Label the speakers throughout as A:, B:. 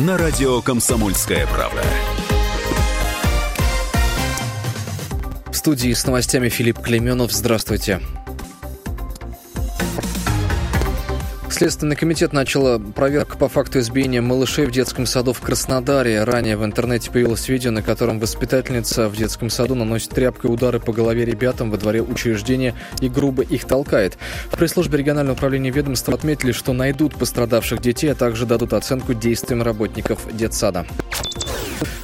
A: на радио «Комсомольская правда».
B: В студии с новостями Филипп Клеменов. Здравствуйте. Следственный комитет начал проверку по факту избиения малышей в детском саду в Краснодаре. Ранее в интернете появилось видео, на котором воспитательница в детском саду наносит тряпкой удары по голове ребятам во дворе учреждения и грубо их толкает. В пресс-службе регионального управления ведомства отметили, что найдут пострадавших детей, а также дадут оценку действиям работников детсада.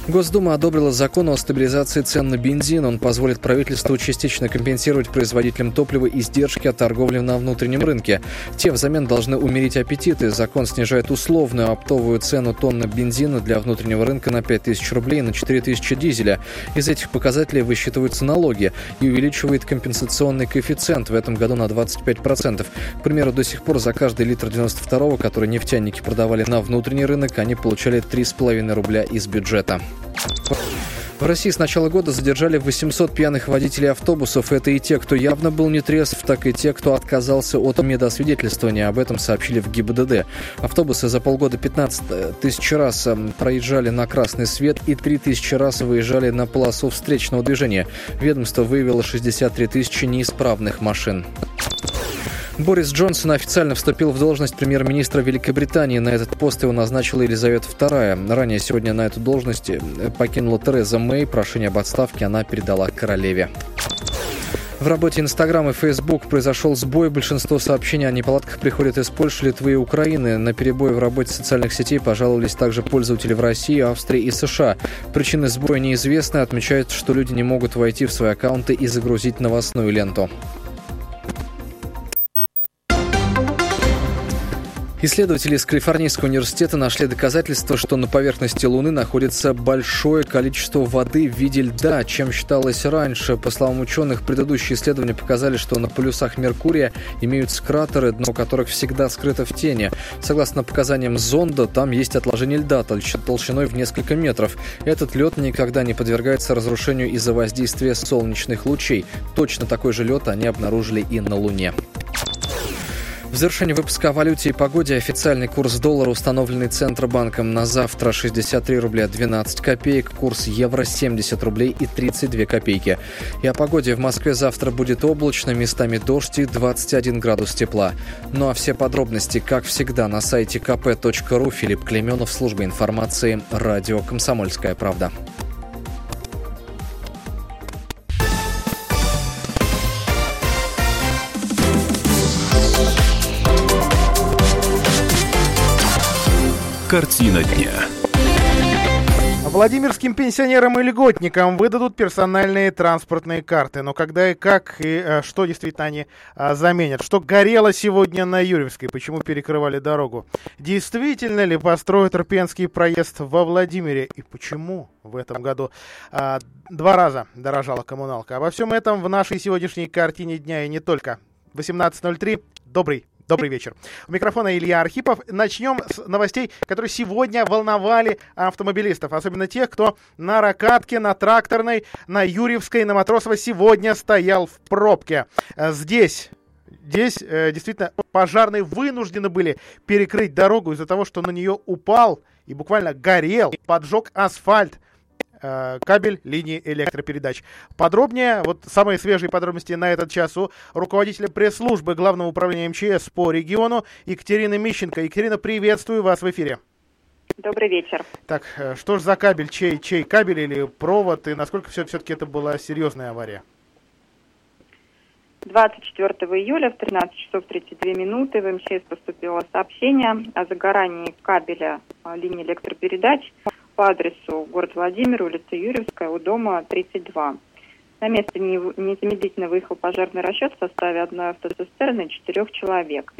B: Госдума одобрила закон о стабилизации цен на бензин. Он позволит правительству частично компенсировать производителям топлива издержки от торговли на внутреннем рынке. Те взамен должны умерить аппетиты. Закон снижает условную оптовую цену тонны бензина для внутреннего рынка на 5 тысяч рублей на 4 тысячи дизеля. Из этих показателей высчитываются налоги и увеличивает компенсационный коэффициент в этом году на 25%. К примеру, до сих пор за каждый литр 92-го, который нефтяники продавали на внутренний рынок, они получали 3,5 рубля из бюджета. В России с начала года задержали 800 пьяных водителей автобусов. Это и те, кто явно был не трезв, так и те, кто отказался от медосвидетельствования. Об этом сообщили в ГИБДД. Автобусы за полгода 15 тысяч раз проезжали на красный свет и 3 тысячи раз выезжали на полосу встречного движения. Ведомство выявило 63 тысячи неисправных машин. Борис Джонсон официально вступил в должность премьер-министра Великобритании. На этот пост его назначила Елизавета II. Ранее сегодня на эту должность э, покинула Тереза Мэй. Прошение об отставке она передала королеве. В работе Инстаграм и Фейсбук произошел сбой. Большинство сообщений о неполадках приходят из Польши, Литвы и Украины. На перебой в работе социальных сетей пожаловались также пользователи в России, Австрии и США. Причины сбоя неизвестны. Отмечают, что люди не могут войти в свои аккаунты и загрузить новостную ленту. Исследователи из Калифорнийского университета нашли доказательства, что на поверхности Луны находится большое количество воды в виде льда, чем считалось раньше. По словам ученых, предыдущие исследования показали, что на полюсах Меркурия имеются кратеры, дно которых всегда скрыто в тени. Согласно показаниям зонда, там есть отложение льда толщиной в несколько метров. Этот лед никогда не подвергается разрушению из-за воздействия солнечных лучей. Точно такой же лед они обнаружили и на Луне. В завершении выпуска о валюте и погоде официальный курс доллара, установленный Центробанком на завтра 63 рубля 12 копеек, курс евро 70 рублей и 32 копейки. И о погоде в Москве завтра будет облачно, местами дождь и 21 градус тепла. Ну а все подробности, как всегда, на сайте kp.ru Филипп Клеменов, служба информации, радио «Комсомольская правда».
A: Картина дня.
C: Владимирским пенсионерам и льготникам выдадут персональные транспортные карты. Но когда и как, и а, что действительно они а, заменят? Что горело сегодня на Юрьевской? Почему перекрывали дорогу? Действительно ли построят Рпенский проезд во Владимире? И почему в этом году а, два раза дорожала коммуналка? Обо всем этом в нашей сегодняшней картине дня и не только. 18.03. Добрый Добрый вечер. У микрофона Илья Архипов. Начнем с новостей, которые сегодня волновали автомобилистов. Особенно тех, кто на Ракатке, на Тракторной, на Юрьевской, на Матросово сегодня стоял в пробке. Здесь Здесь э, действительно пожарные вынуждены были перекрыть дорогу из-за того, что на нее упал и буквально горел, поджег асфальт Э, кабель линии электропередач. Подробнее, вот самые свежие подробности на этот час у руководителя пресс-службы Главного управления МЧС по региону Екатерины Мищенко. Екатерина, приветствую вас в эфире.
D: Добрый вечер.
C: Так, э, что ж за кабель? Чей, чей кабель или провод? И насколько все, все-таки это была серьезная авария?
D: 24 июля в 13 часов 32 минуты в МЧС поступило сообщение о загорании кабеля э, линии электропередач по адресу город Владимир, улица Юрьевская, у дома 32. На место незамедлительно выехал пожарный расчет в составе одной автоцистерны и четырех человек.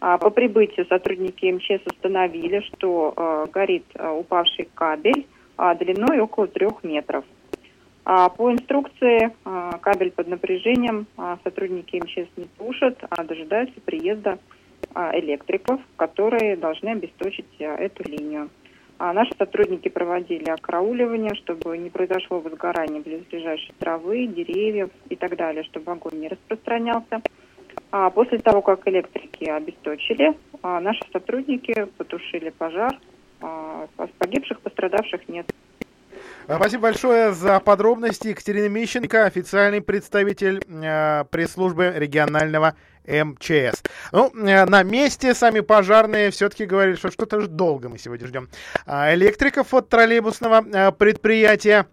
D: А по прибытию сотрудники МЧС установили, что э, горит э, упавший кабель э, длиной около трех метров. А по инструкции э, кабель под напряжением сотрудники МЧС не тушат, а дожидаются приезда электриков, которые должны обесточить эту линию. А наши сотрудники проводили окрауливание, чтобы не произошло возгорание близлежащей травы, деревьев и так далее, чтобы огонь не распространялся. А после того, как электрики обесточили, а наши сотрудники потушили пожар Погибших, пострадавших нет.
C: Спасибо большое за подробности. Екатерина Мищенко, официальный представитель пресс-службы регионального МЧС. Ну, э, на месте сами пожарные все-таки говорили, что что-то же долго мы сегодня ждем. А электриков от троллейбусного э, предприятия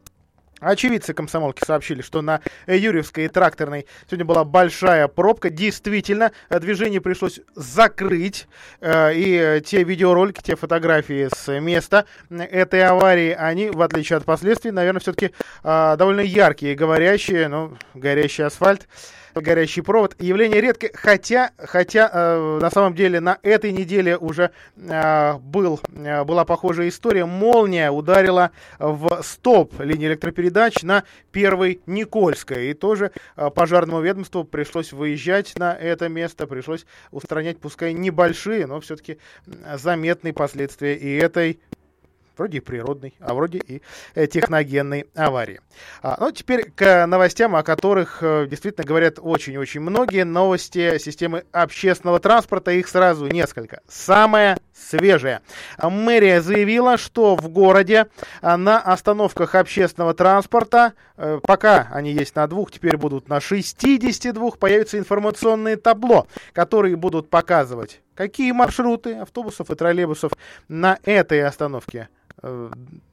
C: Очевидцы комсомолки сообщили, что на Юрьевской и Тракторной сегодня была большая пробка. Действительно, движение пришлось закрыть. Э, и те видеоролики, те фотографии с места этой аварии, они, в отличие от последствий, наверное, все-таки довольно яркие, говорящие, ну, горящий асфальт горящий провод. Явление редкое, хотя, хотя э, на самом деле на этой неделе уже э, был, э, была похожая история. Молния ударила в стоп линии электропередач на первой Никольской. И тоже э, пожарному ведомству пришлось выезжать на это место, пришлось устранять, пускай небольшие, но все-таки заметные последствия и этой вроде и природной, а вроде и э, техногенной аварии. А, ну, теперь к новостям, о которых э, действительно говорят очень-очень многие. Новости системы общественного транспорта, их сразу несколько. Самое свежее. Мэрия заявила, что в городе а, на остановках общественного транспорта, э, пока они есть на двух, теперь будут на 62, появятся информационные табло, которые будут показывать, какие маршруты автобусов и троллейбусов на этой остановке Э,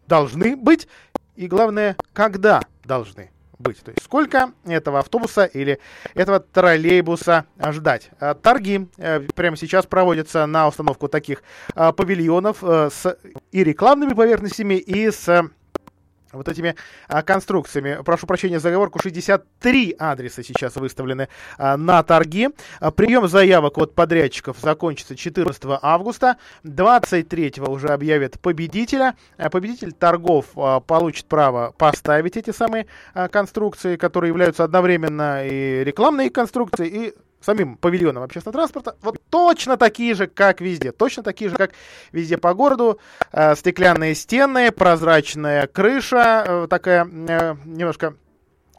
C: должны быть, и главное, когда должны быть. То есть сколько этого автобуса или этого троллейбуса ждать. Э, торги э, прямо сейчас проводятся на установку таких павильонов с и рекламными поверхностями, и с вот этими а, конструкциями. Прошу прощения за оговорку, 63 адреса сейчас выставлены а, на торги. А, прием заявок от подрядчиков закончится 14 августа. 23 уже объявят победителя. А, победитель торгов а, получит право поставить эти самые а, конструкции, которые являются одновременно и рекламные конструкции, и самим павильоном общественного транспорта, вот точно такие же, как везде. Точно такие же, как везде по городу. Э, стеклянные стены, прозрачная крыша, э, такая э, немножко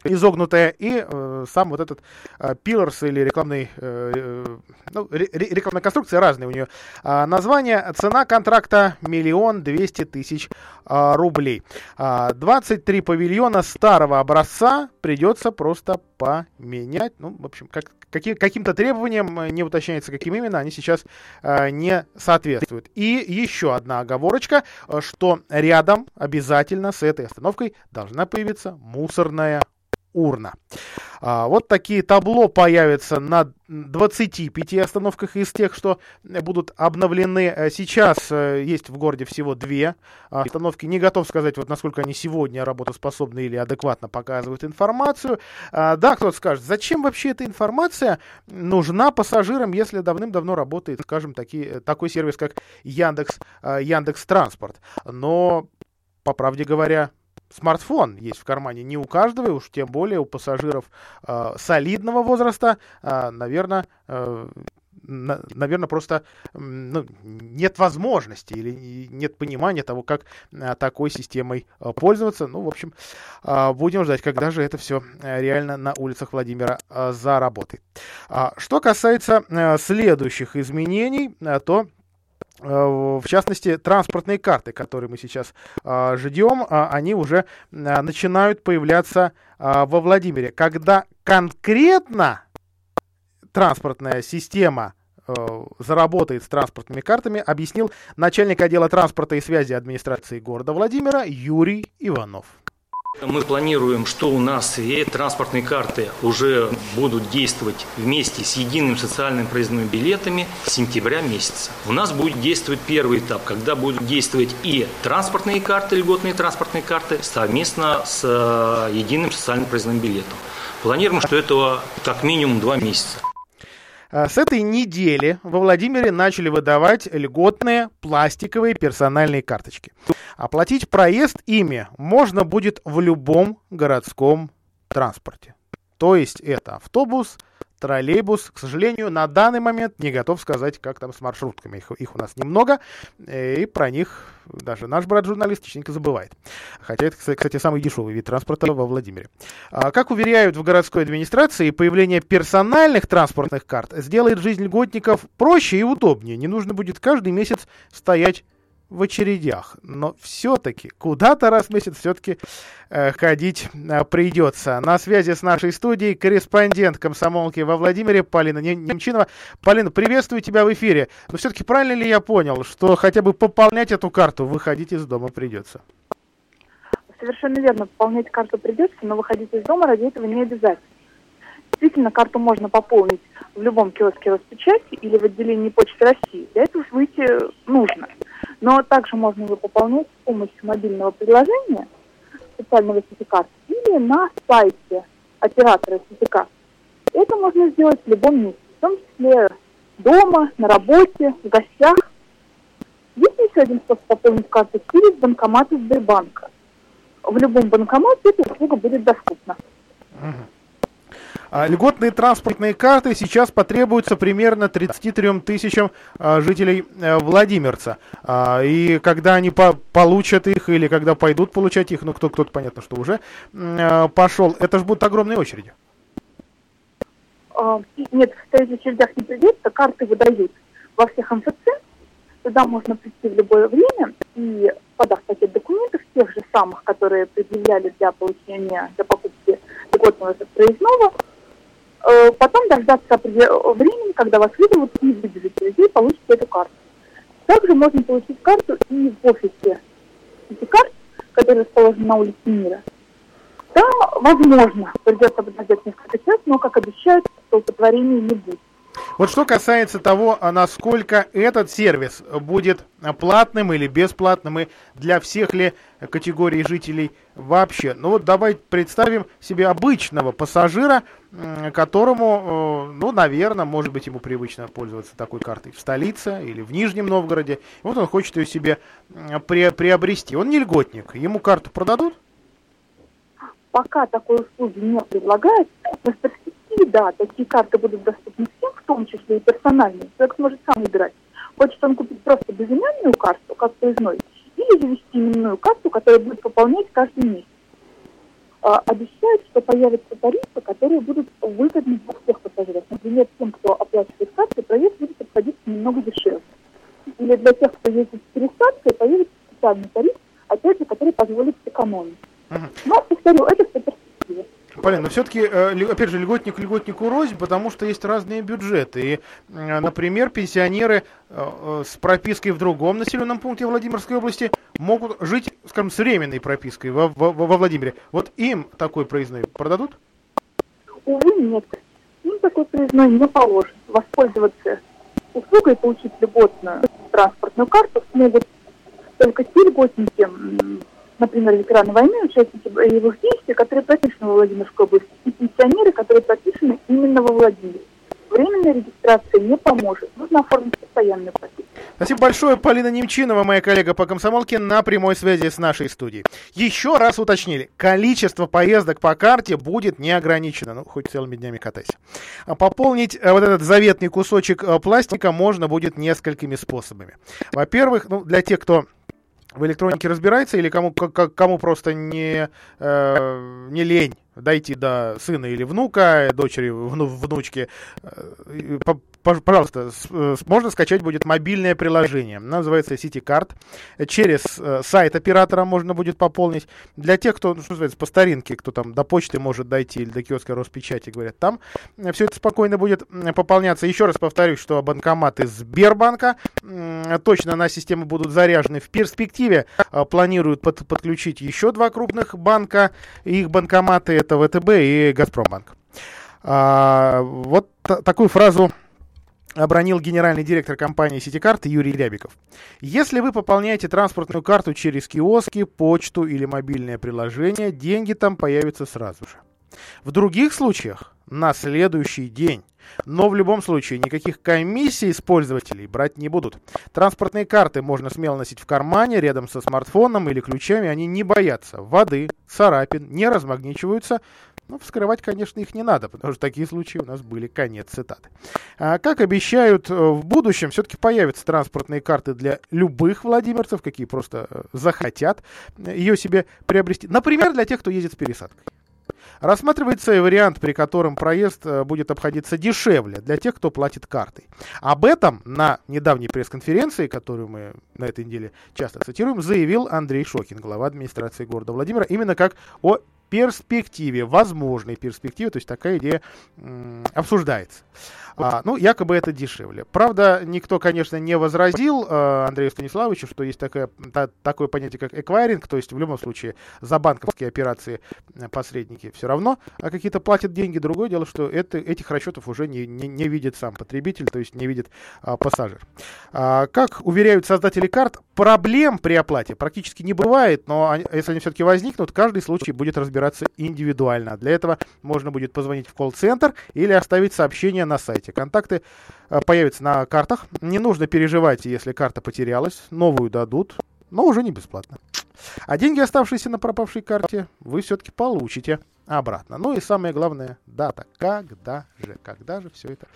C: изогнутая, и э, сам вот этот э, или рекламный, э, э ну, ре, рекламная конструкция разные у нее. Э, название, цена контракта миллион двести тысяч э, рублей. Э, 23 павильона старого образца придется просто поменять. Ну, в общем, как, каким, каким-то требованиям, э, не уточняется, каким именно, они сейчас э, не соответствуют. И еще одна оговорочка, э, что рядом обязательно с этой остановкой должна появиться мусорная урна. А, вот такие табло появятся на 25 остановках из тех, что будут обновлены. Э, сейчас э, есть в городе всего две остановки. Не готов сказать, вот насколько они сегодня работоспособны или адекватно показывают информацию. А, да, кто-то скажет, зачем вообще эта информация нужна пассажирам, если давным-давно работает, скажем, такие, такой сервис, как Яндекс, э, Яндекс Транспорт. Но, по правде говоря, смартфон есть в кармане не у каждого, уж тем более у пассажиров э, солидного возраста, э, наверное, э, на, наверное, просто ну, нет возможности или нет понимания того, как а, такой системой а, пользоваться. Ну, в общем, а, будем ждать, когда же это все реально на улицах Владимира заработает. А, что касается следующих изменений, то Э, в частности, транспортные карты, которые мы сейчас э, ждем, а, они уже э, начинают появляться во Владимире. Когда конкретно транспортная система заработает с транспортными картами, объяснил начальник отдела транспорта и связи администрации города Владимира Юрий Иванов.
E: Мы планируем, что у нас и транспортные карты уже будут действовать вместе с единым социальным проездными билетами с сентября месяца. У нас будет действовать первый этап, когда будут действовать и транспортные карты, льготные транспортные карты, совместно с э, единым социальным проездным билетом. Планируем, что этого как минимум два месяца.
C: А, с этой недели во Владимире начали выдавать льготные пластиковые персональные карточки. Оплатить проезд ими можно будет в любом городском транспорте. То есть это автобус, троллейбус. К сожалению, на данный момент не готов сказать, как там с маршрутками. Их, их у нас немного, э, и про них даже наш брат-журналист частенько забывает. Хотя это, кстати, самый дешевый вид транспорта во Владимире. А, как уверяют в городской администрации, появление персональных транспортных карт сделает жизнь льготников проще и удобнее. Не нужно будет каждый месяц стоять в очередях, но все-таки куда-то раз в месяц все-таки э, ходить э, придется. На связи с нашей студией корреспондент комсомолки во Владимире Полина Немчинова. Полина, приветствую тебя в эфире. Но все-таки правильно ли я понял, что хотя бы пополнять эту карту выходить из дома придется?
F: Совершенно верно, пополнять карту придется, но выходить из дома ради этого не обязательно. Действительно, карту можно пополнить в любом киоске Роспечати или в отделении Почты России. Для этого выйти нужно. Но также можно его пополнять с помощью мобильного приложения, специального сертификата, или на сайте оператора сертификата. Это можно сделать в любом месте, в том числе дома, на работе, в гостях. Есть еще один способ пополнить карту через банкоматы Сбербанка. В любом банкомате эта услуга будет доступна.
C: А льготные транспортные карты сейчас потребуются примерно 33 тысячам а, жителей а, Владимирца. А, и когда они по получат их или когда пойдут получать их, ну кто кто-то понятно, что уже а, пошел, это же будут огромные очереди.
F: А, нет, стоять в очередях не придется, карты выдают во всех МФЦ. Туда можно прийти в любое время и, подав пакет документов, тех же самых, которые предъявляли для получения, для покупки льготного проездного, Э, потом дождаться времени, когда вас вызовут и выделите людей, получите эту карту. Также можно получить карту и в офисе эти карт, который расположен на улице Мира. Там, возможно, придется подождать несколько часов, но, как обещают, столпотворений не будет.
C: Вот что касается того, а насколько этот сервис будет платным или бесплатным, и для всех ли категорий жителей вообще. Ну вот давайте представим себе обычного пассажира, которому, э, ну, наверное, может быть, ему привычно пользоваться такой картой в столице или в Нижнем Новгороде. Вот он хочет ее себе приобрести. Он не льготник. Ему карту продадут?
F: Пока такой услуги не предлагают, перспективе, да, такие карты будут доступны всем, в том числе и персональные. Человек сможет сам выбирать. Хочет он купить просто безымянную карту, как проездной, или завести именную карту, которая будет пополнять каждый месяц. А, обещают, что появятся тарифы, которые будут выгодны для всех пассажиров. Например, тем, кто оплачивает карты, проезд будет обходиться немного дешевле. Или для тех, кто ездит с пересадкой, появится специальный тариф, опять же, который позволит сэкономить. Но, повторю, это все перспектива.
C: Полин, но все-таки, э, опять же, льготник льготнику рознь, потому что есть разные бюджеты. И, например, пенсионеры э, с пропиской в другом населенном пункте Владимирской области могут жить, скажем, с временной пропиской во, во, во Владимире. Вот им такой проездной продадут?
F: Увы, нет. Им такой проездной не положен. Воспользоваться услугой, получить льготную транспортную карту смогут только те льготники, например, ветераны войны, участники боевых действий, которые прописаны во Владимирской области, и пенсионеры, которые прописаны именно во Владимире. Временная регистрация не поможет. Нужно оформить постоянную прописку.
C: Спасибо большое, Полина Немчинова, моя коллега по комсомолке, на прямой связи с нашей студией. Еще раз уточнили, количество поездок по карте будет не ограничено, ну, хоть целыми днями катайся. А пополнить э, вот этот заветный кусочек э, пластика можно будет несколькими способами. Во-первых, ну, для тех, кто в электронике разбирается или кому, кому просто не, э, не лень дойти до сына или внука, дочери, вну, внучки, э, пожалуйста, э, можно скачать будет мобильное приложение. Называется CityCard. Через э, сайт оператора можно будет пополнить. Для тех, кто, ну, что называется, по старинке, кто там до почты может дойти или до киоска Роспечати, говорят, там все это спокойно будет пополняться. Еще раз повторюсь, что банкоматы Сбербанка точно на систему будут заряжены. В перспективе планируют под, подключить еще два крупных банка. Их банкоматы это ВТБ и Газпромбанк. А, вот такую фразу обронил генеральный директор компании Ситикарт Юрий Рябиков. Если вы пополняете транспортную карту через киоски, почту или мобильное приложение, деньги там появятся сразу же. В других случаях на следующий день. Но в любом случае никаких комиссий с пользователей брать не будут. Транспортные карты можно смело носить в кармане рядом со смартфоном или ключами. Они не боятся воды, царапин, не размагничиваются. Но вскрывать, конечно, их не надо, потому что такие случаи у нас были. Конец цитаты. А, как обещают, э, в будущем все-таки появятся транспортные карты для любых владимирцев, какие просто э, захотят ее себе приобрести. Например, для тех, кто ездит с пересадкой. Рассматривается и вариант, при котором проезд э, будет обходиться дешевле для тех, кто платит картой. Об этом на недавней пресс-конференции, которую мы на этой неделе часто цитируем, заявил Андрей Шокин, глава администрации города Владимира, именно как о перспективе, возможной перспективе, то есть такая идея обсуждается. А, ну, якобы это дешевле. Правда, никто, конечно, не возразил э, Андрею Станиславовичу, что есть такое, та, такое понятие, как эквайринг, то есть в любом случае за банковские операции э, посредники все равно а какие-то платят деньги. Другое дело, что это, этих расчетов уже не, не, не видит сам потребитель, то есть не видит а, пассажир. А, как уверяют создатели карт, проблем при оплате практически не бывает, но они, если они все-таки возникнут, каждый случай будет разбираться индивидуально. Для этого можно будет позвонить в колл-центр или оставить сообщение на сайте. Контакты э, появятся на картах. Не нужно переживать, если карта потерялась. Новую дадут, но уже не бесплатно. А деньги, оставшиеся на пропавшей карте, вы все-таки получите обратно. Ну и самое главное, дата. Когда же, когда же все это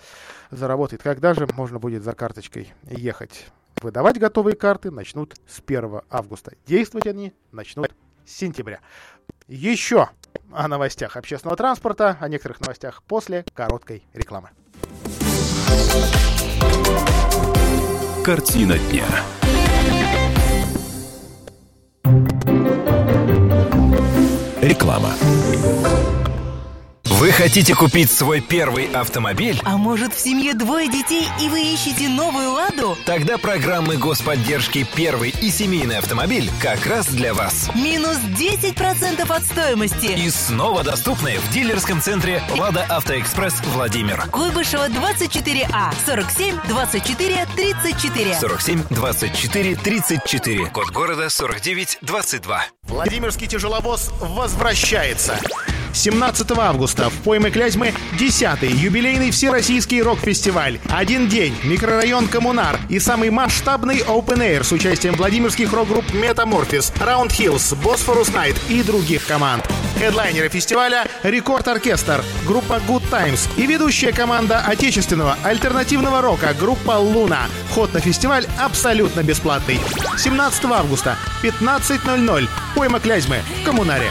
C: заработает? Когда же можно будет за карточкой ехать? Выдавать готовые карты начнут с 1 августа. Действовать они начнут с сентября. Еще о новостях общественного транспорта, о некоторых новостях после короткой рекламы.
A: Картина дня.
G: Реклама. Вы хотите купить свой первый автомобиль?
H: А может в семье двое детей и вы ищете новую «Ладу»?
G: Тогда программы господдержки «Первый» и семейный автомобиль как раз для вас.
H: Минус 10% от стоимости.
G: И снова доступны в дилерском центре «Лада Автоэкспресс» Владимир.
H: Куйбышева 24А 47 24 34.
G: 47 24 34. Код города 49 22.
I: Владимирский тяжеловоз возвращается. 17 августа в пойме Клязьмы 10-й юбилейный всероссийский рок-фестиваль. Один день, микрорайон Коммунар и самый масштабный Open Air с участием владимирских рок-групп Метаморфис, Round Hills, Bosphorus Night и других команд. Хедлайнеры фестиваля – Рекорд Оркестр, группа Good Times и ведущая команда отечественного альтернативного рока группа Луна. Вход на фестиваль абсолютно бесплатный. 17 августа, 15.00. Пойма Клязьмы в Коммунаре.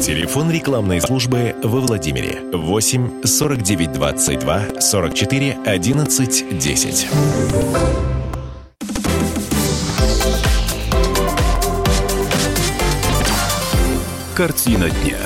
J: Телефон рекламной службы во Владимире 8 49 22 44 11 10.
A: Картина дня.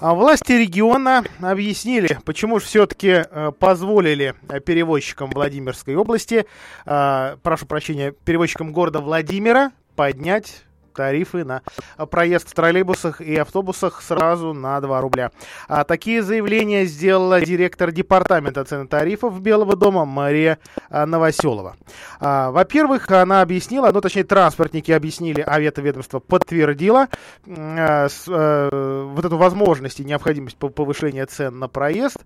C: А Власти региона объяснили, почему же все-таки э, позволили э, перевозчикам Владимирской области, э, прошу прощения, перевозчикам города Владимира поднять тарифы на проезд в троллейбусах и автобусах сразу на 2 рубля. А такие заявления сделала директор департамента цен и тарифов Белого дома Мария а, Новоселова. А, во-первых, она объяснила, ну точнее транспортники объяснили, а ведомство подтвердило а, с, а, вот эту возможность и необходимость повышения цен на проезд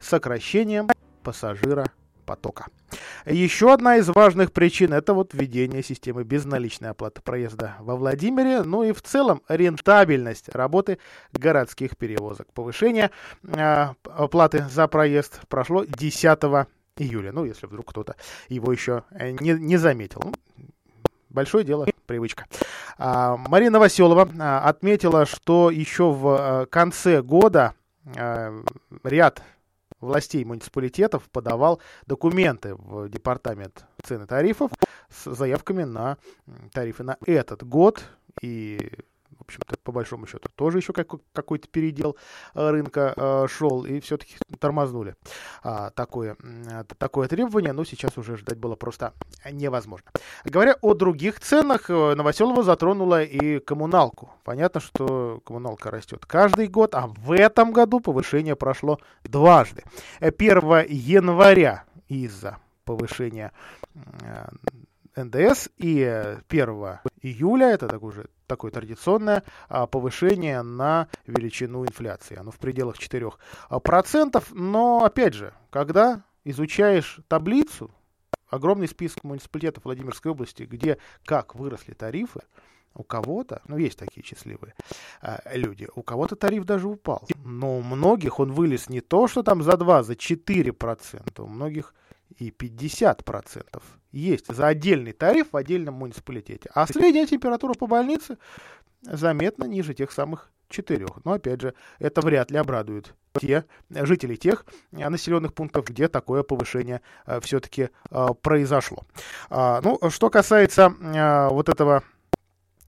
C: сокращением пассажира потока. Еще одна из важных причин это вот введение системы безналичной оплаты проезда во Владимире, ну и в целом рентабельность работы городских перевозок. Повышение э, оплаты за проезд прошло 10 июля, ну если вдруг кто-то его еще не, не заметил. Ну, большое дело, привычка. А, Марина Новоселова а, отметила, что еще в а, конце года а, ряд властей муниципалитетов подавал документы в департамент цен и тарифов с заявками на тарифы на этот год. И в общем-то, по большому счету, тоже еще какой-то передел э, рынка э, шел, и все-таки тормознули а, такое, такое требование, но сейчас уже ждать было просто невозможно. Говоря о других ценах, э, Новоселова затронула и коммуналку. Понятно, что коммуналка растет каждый год, а в этом году повышение прошло дважды. 1 января из-за повышения НДС и 1 июля, это так уже такое традиционное а, повышение на величину инфляции. Оно в пределах 4%. Но, опять же, когда изучаешь таблицу, огромный список муниципалитетов Владимирской области, где как выросли тарифы, у кого-то, ну есть такие счастливые э, люди, у кого-то тариф даже упал. Но у многих он вылез не то, что там за 2, за 4%, у многих и 50% есть за отдельный тариф в отдельном муниципалитете. А средняя температура по больнице заметно ниже тех самых четырех. Но опять же, это вряд ли обрадует те жителей тех населенных пунктов, где такое повышение э, все-таки э, произошло. А, ну, что касается э, вот этого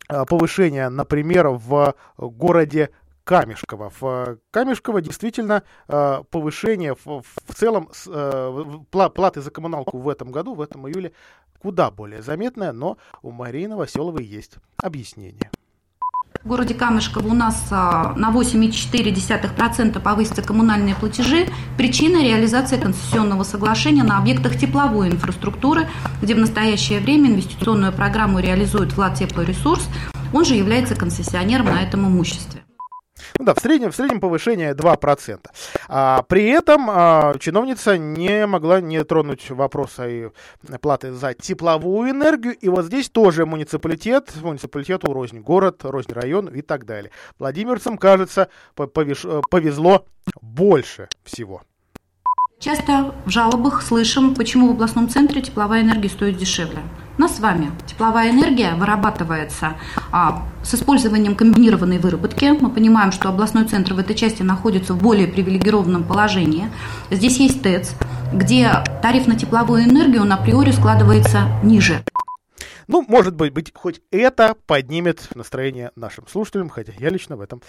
C: э, повышения, например, в городе Камешково. В Камешково действительно э, повышение в, в целом э, платы за коммуналку в этом году, в этом июле, куда более заметное, но у Марии Новоселовой есть объяснение.
K: В городе Камешково у нас а, на 8,4% повысятся коммунальные платежи. Причина – реализация концессионного соглашения на объектах тепловой инфраструктуры, где в настоящее время инвестиционную программу реализует Влад Теплоресурс. Он же является концессионером на этом имуществе.
C: Ну да, в среднем, в среднем повышение 2%. А, при этом а, чиновница не могла не тронуть вопрос о платы за тепловую энергию. И вот здесь тоже муниципалитет, муниципалитету рознь город, рознь район и так далее. Владимирцам, кажется, повезло больше всего.
K: Часто в жалобах слышим, почему в областном центре тепловая энергия стоит дешевле. Нас с вами тепловая энергия вырабатывается а, с использованием комбинированной выработки. Мы понимаем, что областной центр в этой части находится в более привилегированном положении. Здесь есть ТЭЦ, где тариф на тепловую энергию на априори складывается ниже.
C: Ну, может быть, быть, хоть это поднимет настроение нашим слушателям, хотя я лично в этом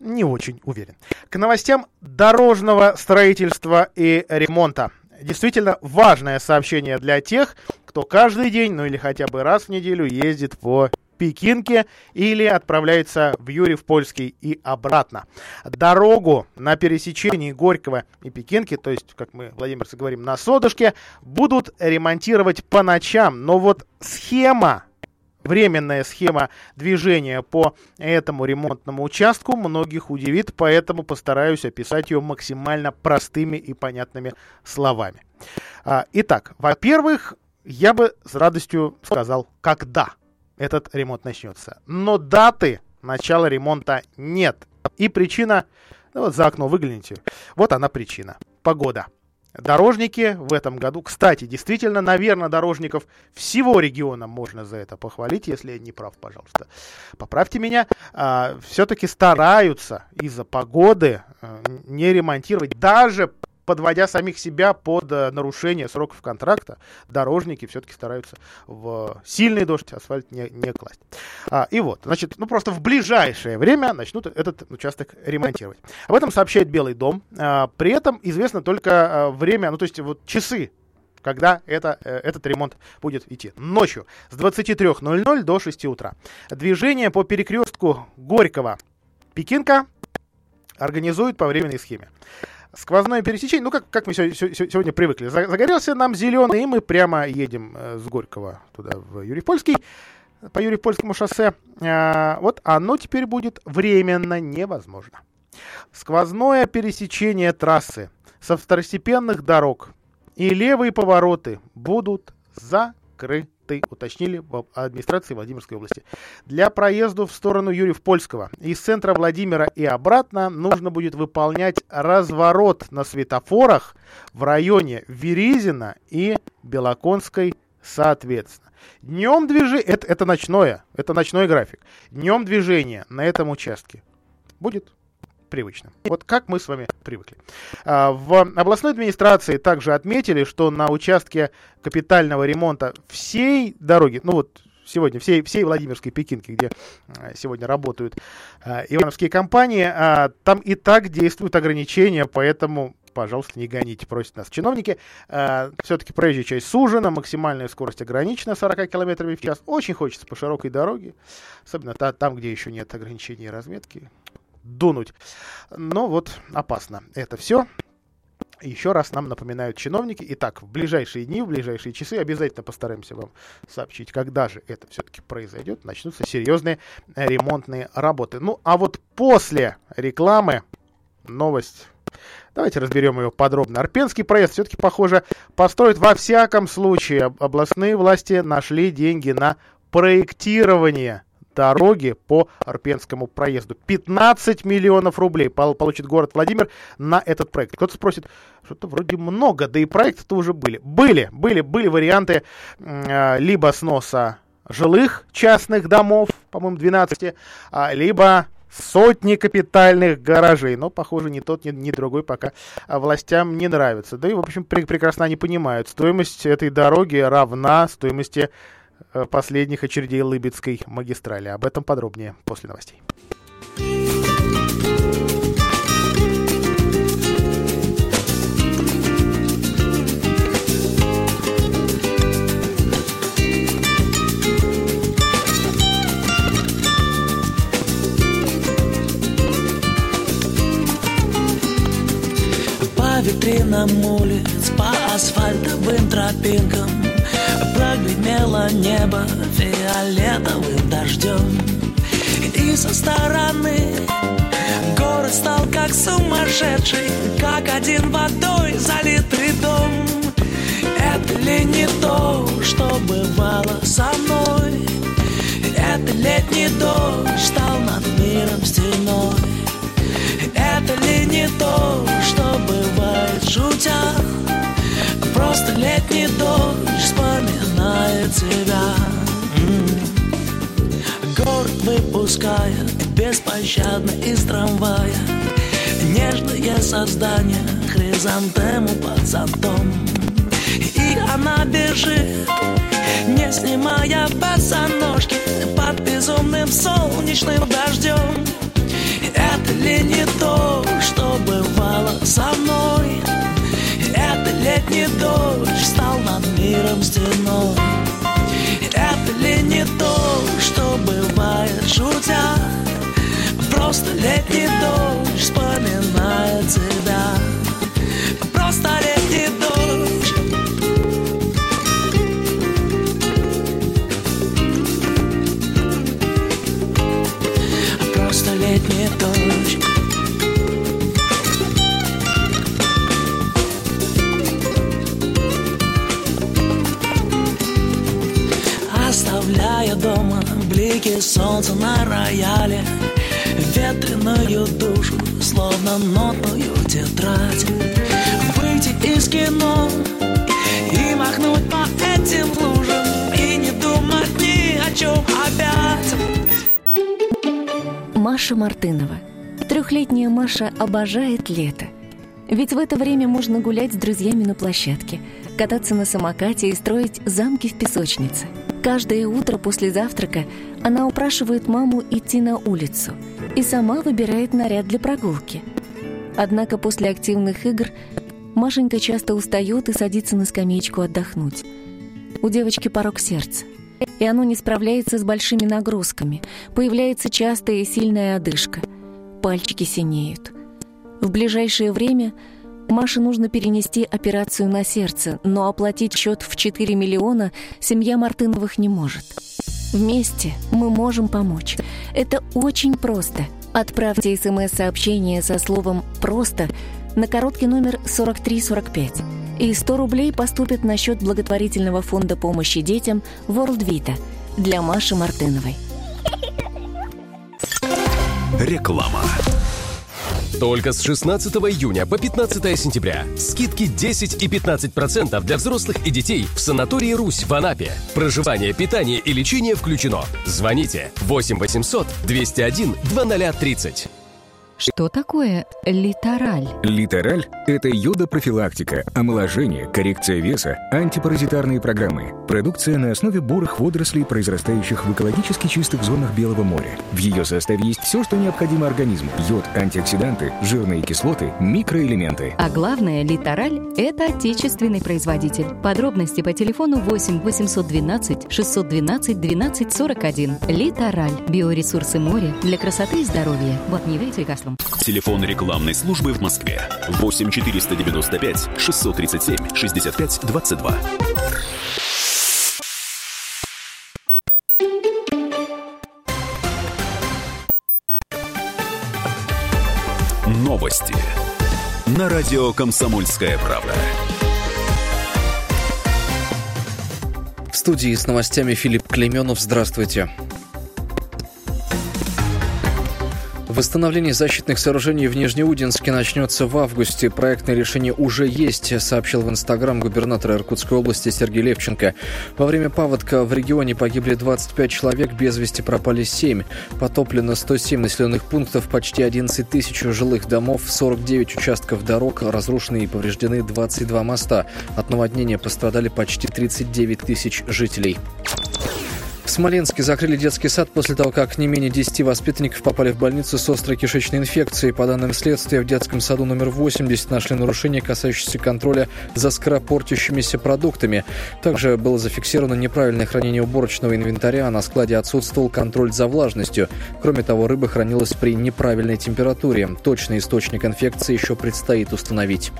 C: не очень уверен. К новостям дорожного строительства и ремонта. Действительно важное сообщение для тех, кто каждый день, ну или хотя бы раз в неделю ездит по Пекинке или отправляется в Юрьев Польский и обратно. Дорогу на пересечении Горького и Пекинки, то есть, как мы, владимирцы, говорим, на Содушке, будут ремонтировать по ночам. Но вот схема временная схема движения по этому ремонтному участку многих удивит, поэтому постараюсь описать ее максимально простыми и понятными словами. А, итак, во-первых, я бы с радостью сказал, когда этот ремонт начнется. Но даты начала ремонта нет. И причина, ну вот за окно выгляните, вот она причина. Погода. Дорожники в этом году, кстати, действительно, наверное, дорожников всего региона можно за это похвалить, если я не прав, пожалуйста. Поправьте меня, а, все-таки стараются из-за погоды а, не ремонтировать даже подводя самих себя под э, нарушение сроков контракта, дорожники все-таки стараются в сильный дождь асфальт не, не класть. А, и вот, значит, ну просто в ближайшее время начнут этот участок ремонтировать. Об этом сообщает Белый дом. А, при этом известно только а, время, ну то есть вот часы когда это, э, этот ремонт будет идти. Ночью с 23.00 до 6 утра. Движение по перекрестку Горького Пекинка организуют по временной схеме сквозное пересечение, ну, как, как мы сегодня привыкли, загорелся нам зеленый, и мы прямо едем э, с Горького туда, в Юрий-Польский, по Юрий-Польскому шоссе. А, вот оно теперь будет временно невозможно. Сквозное пересечение трассы со второстепенных дорог и левые повороты будут закрыты ты уточнили в администрации Владимирской области. Для проезда в сторону Юрьев-Польского из центра Владимира и обратно нужно будет выполнять разворот на светофорах в районе Веризина и Белоконской соответственно. Днем движение, это, это ночное, это ночной график. Днем движение на этом участке будет привычным. Вот как мы с вами привыкли. А, в областной администрации также отметили, что на участке капитального ремонта всей дороги, ну вот сегодня всей, всей Владимирской Пекинки, где а, сегодня работают а, ивановские компании, там и так действуют ограничения, поэтому пожалуйста, не гоните, просят нас чиновники. Все-таки проезжая часть сужена, максимальная скорость ограничена 40 км в час. Очень хочется по широкой дороге, особенно там, где еще нет ограничений разметки дунуть. Но вот опасно это все. Еще раз нам напоминают чиновники. Итак, в ближайшие дни, в ближайшие часы обязательно постараемся вам сообщить, когда же это все-таки произойдет. Начнутся серьезные ремонтные работы. Ну, а вот после рекламы новость Давайте разберем ее подробно. Арпенский проезд все-таки, похоже, построить во всяком случае. Областные власти нашли деньги на проектирование дороги по Арпенскому проезду. 15 миллионов рублей получит город Владимир на этот проект. Кто-то спросит, что-то вроде много, да и проекты-то уже были. Были, были, были варианты э, либо сноса жилых частных домов, по-моему, 12, а, либо сотни капитальных гаражей. Но, похоже, ни тот, ни, ни другой пока властям не нравится. Да и, в общем, пр прекрасно они понимают, стоимость этой дороги равна стоимости последних очередей Лыбецкой магистрали. Об этом подробнее после новостей.
L: витринам улиц По асфальтовым тропинкам Прогремело небо фиолетовым дождем. И со стороны Город стал как сумасшедший Как один водой залитый дом. Это ли не то, что бывало со мной? Это летний дождь стал над миром стеной? Это ли не то, что бывает шутя Просто летний дождь тебя. Город выпускает беспощадно из трамвая. Нежное создание хризантему под зонтом. И она бежит, не снимая босоножки Под безумным солнечным дождем. Это ли не то, что бывало со мной? Это летний дождь стал над миром стеной шутя? Просто летний дождь вспоминает тебя Просто летний дождь Просто летний дождь блики солнца на рояле Ветреную душу, словно нотную тетрадь Выйти из кино и махнуть по этим лужам И не думать ни о чем опять
M: Маша Мартынова. Трехлетняя Маша обожает лето. Ведь в это время можно гулять с друзьями на площадке, кататься на самокате и строить замки в песочнице. Каждое утро после завтрака она упрашивает маму идти на улицу и сама выбирает наряд для прогулки. Однако после активных игр Машенька часто устает и садится на скамеечку отдохнуть. У девочки порог сердца, и оно не справляется с большими нагрузками. Появляется частая и сильная одышка. Пальчики синеют. В ближайшее время Маше нужно перенести операцию на сердце, но оплатить счет в 4 миллиона семья Мартыновых не может. Вместе мы можем помочь. Это очень просто. Отправьте смс-сообщение со словом «просто» на короткий номер 4345. И 100 рублей поступят на счет благотворительного фонда помощи детям World Vita для Маши Мартыновой.
A: Реклама.
G: Только с 16 июня по 15 сентября. Скидки 10 и 15% для взрослых и детей в санатории «Русь» в Анапе. Проживание, питание и лечение включено. Звоните 8 800 201 2030.
N: Что такое литераль?
O: Литераль – это йода-профилактика, омоложение, коррекция веса, антипаразитарные программы. Продукция на основе бурых водорослей, произрастающих в экологически чистых зонах Белого моря. В ее составе есть все, что необходимо организму. Йод, антиоксиданты, жирные кислоты, микроэлементы.
N: А главное, литераль – это отечественный производитель. Подробности по телефону 8 812 612 12 41. Литераль – биоресурсы моря для красоты и здоровья. Вот не ветрикость средством.
A: Телефон рекламной службы в Москве 8 495 637 65 22. Новости на радио «Комсомольская правда».
B: В студии с новостями Филипп Клеменов. Здравствуйте. Восстановление защитных сооружений в Нижнеудинске начнется в августе. Проектное решение уже есть, сообщил в Инстаграм губернатор Иркутской области Сергей Левченко. Во время паводка в регионе погибли 25 человек, без вести пропали 7. Потоплено 107 населенных пунктов, почти 11 тысяч жилых домов, 49 участков дорог, разрушены и повреждены 22 моста. От наводнения пострадали почти 39 тысяч жителей. В Смоленске закрыли детский сад после того, как не менее 10 воспитанников попали в больницу с острой кишечной инфекцией. По данным следствия, в детском саду номер 80 нашли нарушения, касающиеся контроля за скоропортящимися продуктами. Также было зафиксировано неправильное хранение уборочного инвентаря, а на складе отсутствовал контроль за влажностью. Кроме того, рыба хранилась при неправильной температуре. Точный источник инфекции еще предстоит установить.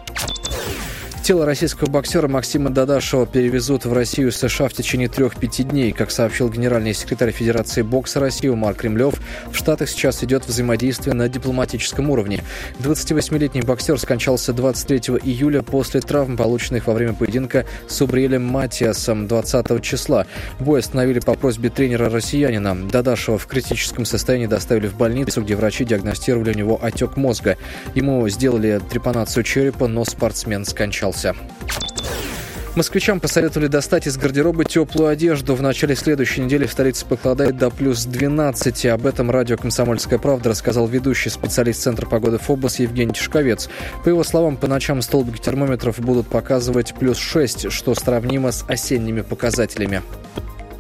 B: Тело российского боксера Максима Дадашева перевезут в Россию из США в течение трех-пяти дней. Как сообщил генеральный секретарь Федерации бокса России Марк Кремлев, в Штатах сейчас идет взаимодействие на дипломатическом уровне. 28-летний боксер скончался 23 июля после травм, полученных во время поединка с Убриэлем Матиасом 20 числа. Бой остановили по просьбе тренера россиянина. Дадашева в критическом состоянии доставили в больницу, где врачи диагностировали у него отек мозга. Ему сделали трепанацию черепа, но спортсмен скончался остался. Москвичам посоветовали достать из гардероба теплую одежду. В начале следующей недели в столице похолодает до плюс 12. Об этом радио «Комсомольская правда» рассказал ведущий специалист Центра погоды ФОБОС Евгений Тишковец. По его словам, по ночам столбики термометров будут показывать плюс 6, что сравнимо с осенними показателями.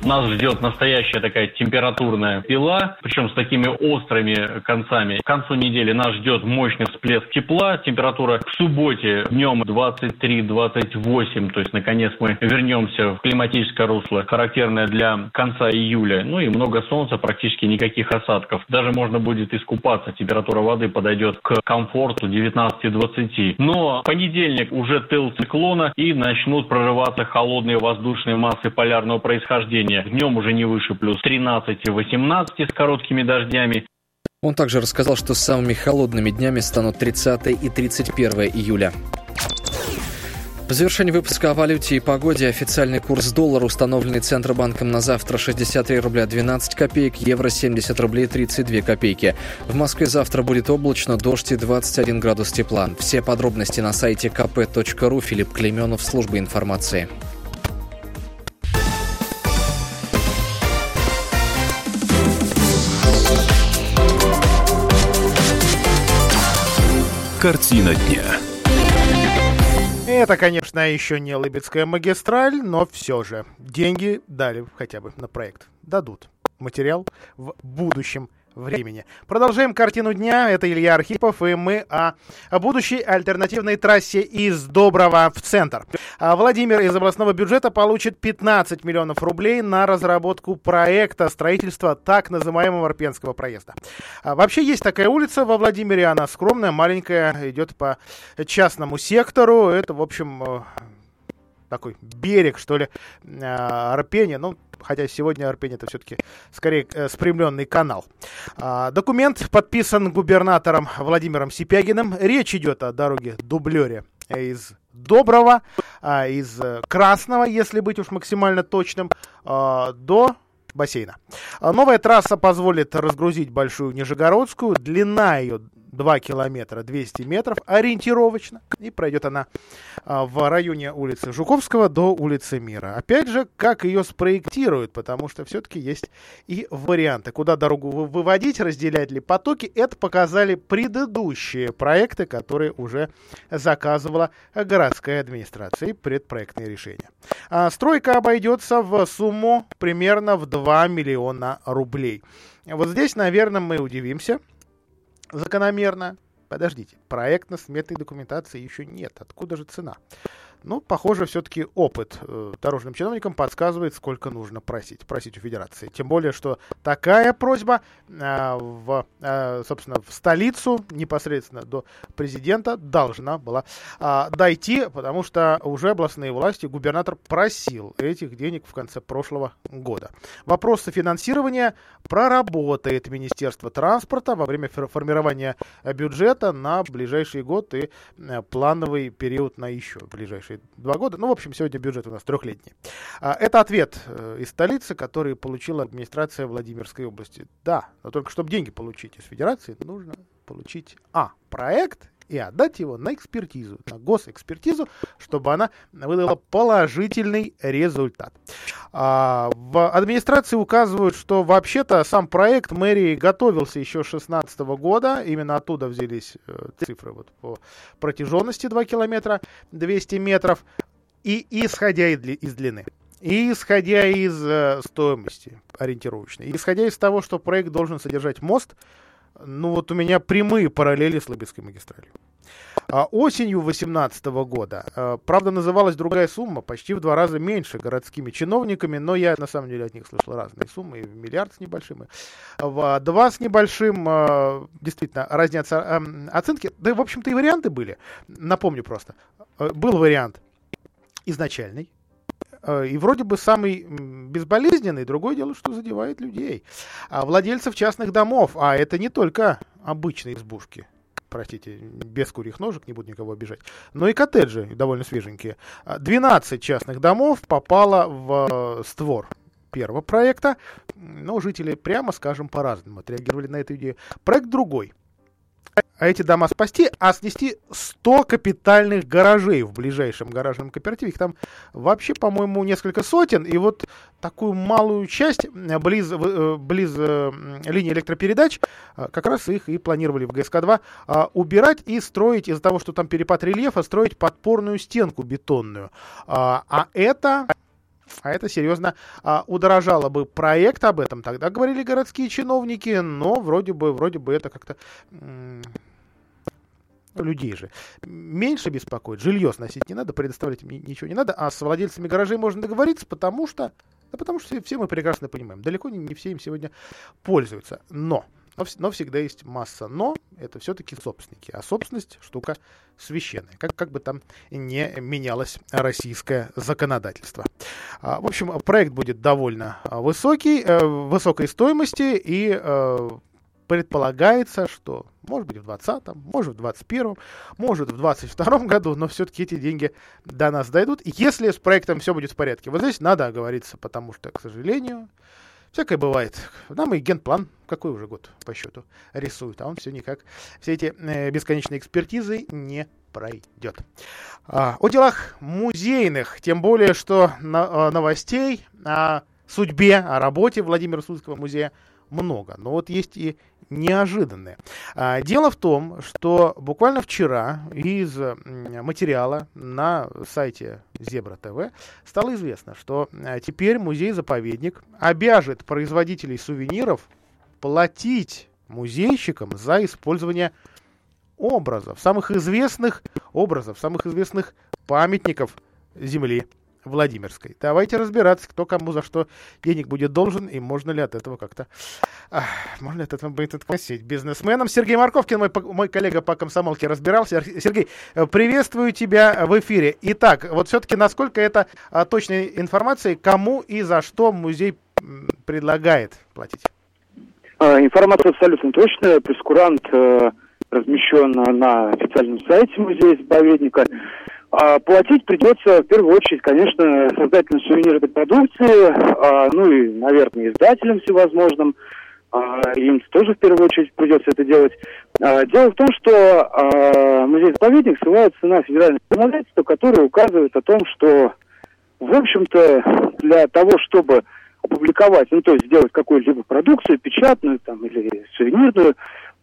P: Нас ждет настоящая такая температурная пила, причем с такими острыми концами. К концу недели нас ждет мощный всплеск тепла. Температура к субботе днем 23-28, то есть наконец мы вернемся в климатическое русло, характерное для конца июля. Ну и много солнца, практически никаких осадков. Даже можно будет искупаться. Температура воды подойдет к комфорту 19-20. Но понедельник уже тыл циклона и начнут прорываться холодные воздушные массы полярного происхождения сегодня днем уже не выше плюс 13-18 с короткими дождями.
B: Он также рассказал, что самыми холодными днями станут 30 и 31 июля. В завершении выпуска о валюте и погоде официальный курс доллара, установленный Центробанком на завтра 63 рубля 12 копеек, евро 70 рублей 32 копейки. В Москве завтра будет облачно, дождь и 21 градус тепла. Все подробности на сайте kp.ru. Филипп Клеменов, служба информации.
A: Картина дня.
C: Это, конечно, еще не Лыбецкая магистраль, но все же. Деньги дали хотя бы на проект. Дадут. Материал в будущем времени. Продолжаем картину дня. Это Илья Архипов, и мы о, будущей альтернативной трассе из Доброго в центр. А Владимир из областного бюджета получит 15 миллионов рублей на разработку проекта строительства так называемого Арпенского проезда. А вообще есть такая улица во Владимире, она скромная, маленькая, идет по частному сектору. Это, в общем, э, такой берег, что ли, э, Арпения. Ну, хотя сегодня Арпень это все-таки скорее э, спрямленный канал. А, документ подписан губернатором Владимиром Сипягиным. Речь идет о дороге дублере из Доброго, а, из э, Красного, если быть уж максимально точным, а, до бассейна. А, новая трасса позволит разгрузить Большую Нижегородскую. Длина ее 2 километра 200 метров ориентировочно. И пройдет она а, в районе улицы Жуковского до улицы Мира. Опять же, как ее спроектируют, потому что все-таки есть и варианты. Куда дорогу выводить, разделять ли потоки, это показали предыдущие проекты, которые уже заказывала городская администрация и предпроектные решения. А стройка обойдется в сумму примерно в 2 миллиона рублей. Вот здесь, наверное, мы удивимся, закономерно. Подождите, проектно-сметной документации еще нет. Откуда же цена? Ну, похоже, все-таки опыт э, дорожным чиновникам подсказывает, сколько нужно просить, просить у Федерации. Тем более, что такая просьба э, в, э, собственно, в столицу непосредственно до президента должна была дойти, потому что уже областные власти, губернатор просил этих денег в конце прошлого года. Вопрос софинансирования проработает Министерство транспорта во время формирования бюджета на ближайший год и плановый период на еще ближайшие два года. Ну, в общем, сегодня бюджет у нас трехлетний. А, это ответ э, из столицы, который получила администрация Владимирской области. Да, но только чтобы деньги получить из федерации, нужно получить А. Проект и отдать его на экспертизу, на госэкспертизу, чтобы она выдала положительный результат. А, в администрации указывают, что вообще-то сам проект мэрии готовился еще с 2016 года, именно оттуда взялись э, цифры вот по протяженности 2 километра 200 метров, и исходя из длины. И исходя из э, стоимости ориентировочной, исходя из того, что проект должен содержать мост, ну вот у меня прямые параллели с Лыбецкой магистралью. А осенью 2018 года, а, правда, называлась другая сумма, почти в два раза меньше городскими чиновниками, но я на самом деле от них слышал разные суммы, миллиард с небольшим, в два с небольшим, а, действительно, разнятся оценки. Да, в общем-то, и варианты были. Напомню просто. Был вариант изначальный, Э, и вроде бы самый безболезненный, другое дело, что задевает людей. А владельцев частных домов, а это не только обычные избушки, простите, без курьих ножек, не буду никого обижать, но и коттеджи довольно свеженькие. 12 частных домов попало в э, створ первого проекта, но жители, прямо скажем, по-разному отреагировали на эту идею. Проект другой – а эти дома спасти, а снести 100 капитальных гаражей в ближайшем гаражном кооперативе. Их там вообще, по-моему, несколько сотен. И вот такую малую часть э, близ, э, близ э, линии электропередач, как раз их и планировали в ГСК-2 а, убирать и строить, из-за того, что там перепад рельефа, строить подпорную стенку бетонную. А, а это а это серьезно а, удорожало бы проект об этом. Тогда говорили городские чиновники, но вроде бы, вроде бы это как-то людей же меньше беспокоит. Жилье сносить не надо, предоставлять им ничего не надо, а с владельцами гаражей можно договориться, потому что, да потому что все мы прекрасно понимаем, далеко не, не все им сегодня пользуются. Но но, но всегда есть масса «но», это все-таки собственники. А собственность – штука священная, как, как бы там не менялось российское законодательство. А, в общем, проект будет довольно а, высокий, э, высокой стоимости и э, предполагается, что может быть в 2020, может в 2021, может в 2022 году, но все-таки эти деньги до нас дойдут, если с проектом все будет в порядке. Вот здесь надо оговориться, потому что, к сожалению, Всякое бывает. Нам и генплан, какой уже год по счету, рисует, а он все никак, все эти э, бесконечные экспертизы не пройдет. А, о делах музейных, тем более, что на, а, новостей о судьбе, о работе Владимира Судского музея много. Но вот есть и неожиданное. А, дело в том, что буквально вчера из материала на сайте Зебра ТВ стало известно, что а, теперь музей-заповедник обяжет производителей сувениров платить музейщикам за использование образов, самых известных образов, самых известных памятников Земли Владимирской. Давайте разбираться, кто кому за что денег будет должен, и можно ли от этого как-то... Можно ли от этого будет откосить бизнесменам. Сергей Марковкин, мой, мой коллега по комсомолке, разбирался. Сергей, приветствую тебя в эфире. Итак, вот все-таки насколько это а, точная информация, кому и за что музей предлагает платить?
Q: А, информация абсолютно точная. Прескурант э, размещен на официальном сайте музея-заповедника. А платить придется в первую очередь, конечно, создателям сувенирной продукции, а, ну и, наверное, издателям всевозможным. А, им тоже в первую очередь придется это делать. А, дело в том, что а, музей-заповедник ссылается на федеральное законодательство, которое указывает о том, что, в общем-то, для того, чтобы опубликовать, ну, то есть сделать какую-либо продукцию, печатную там, или сувенирную,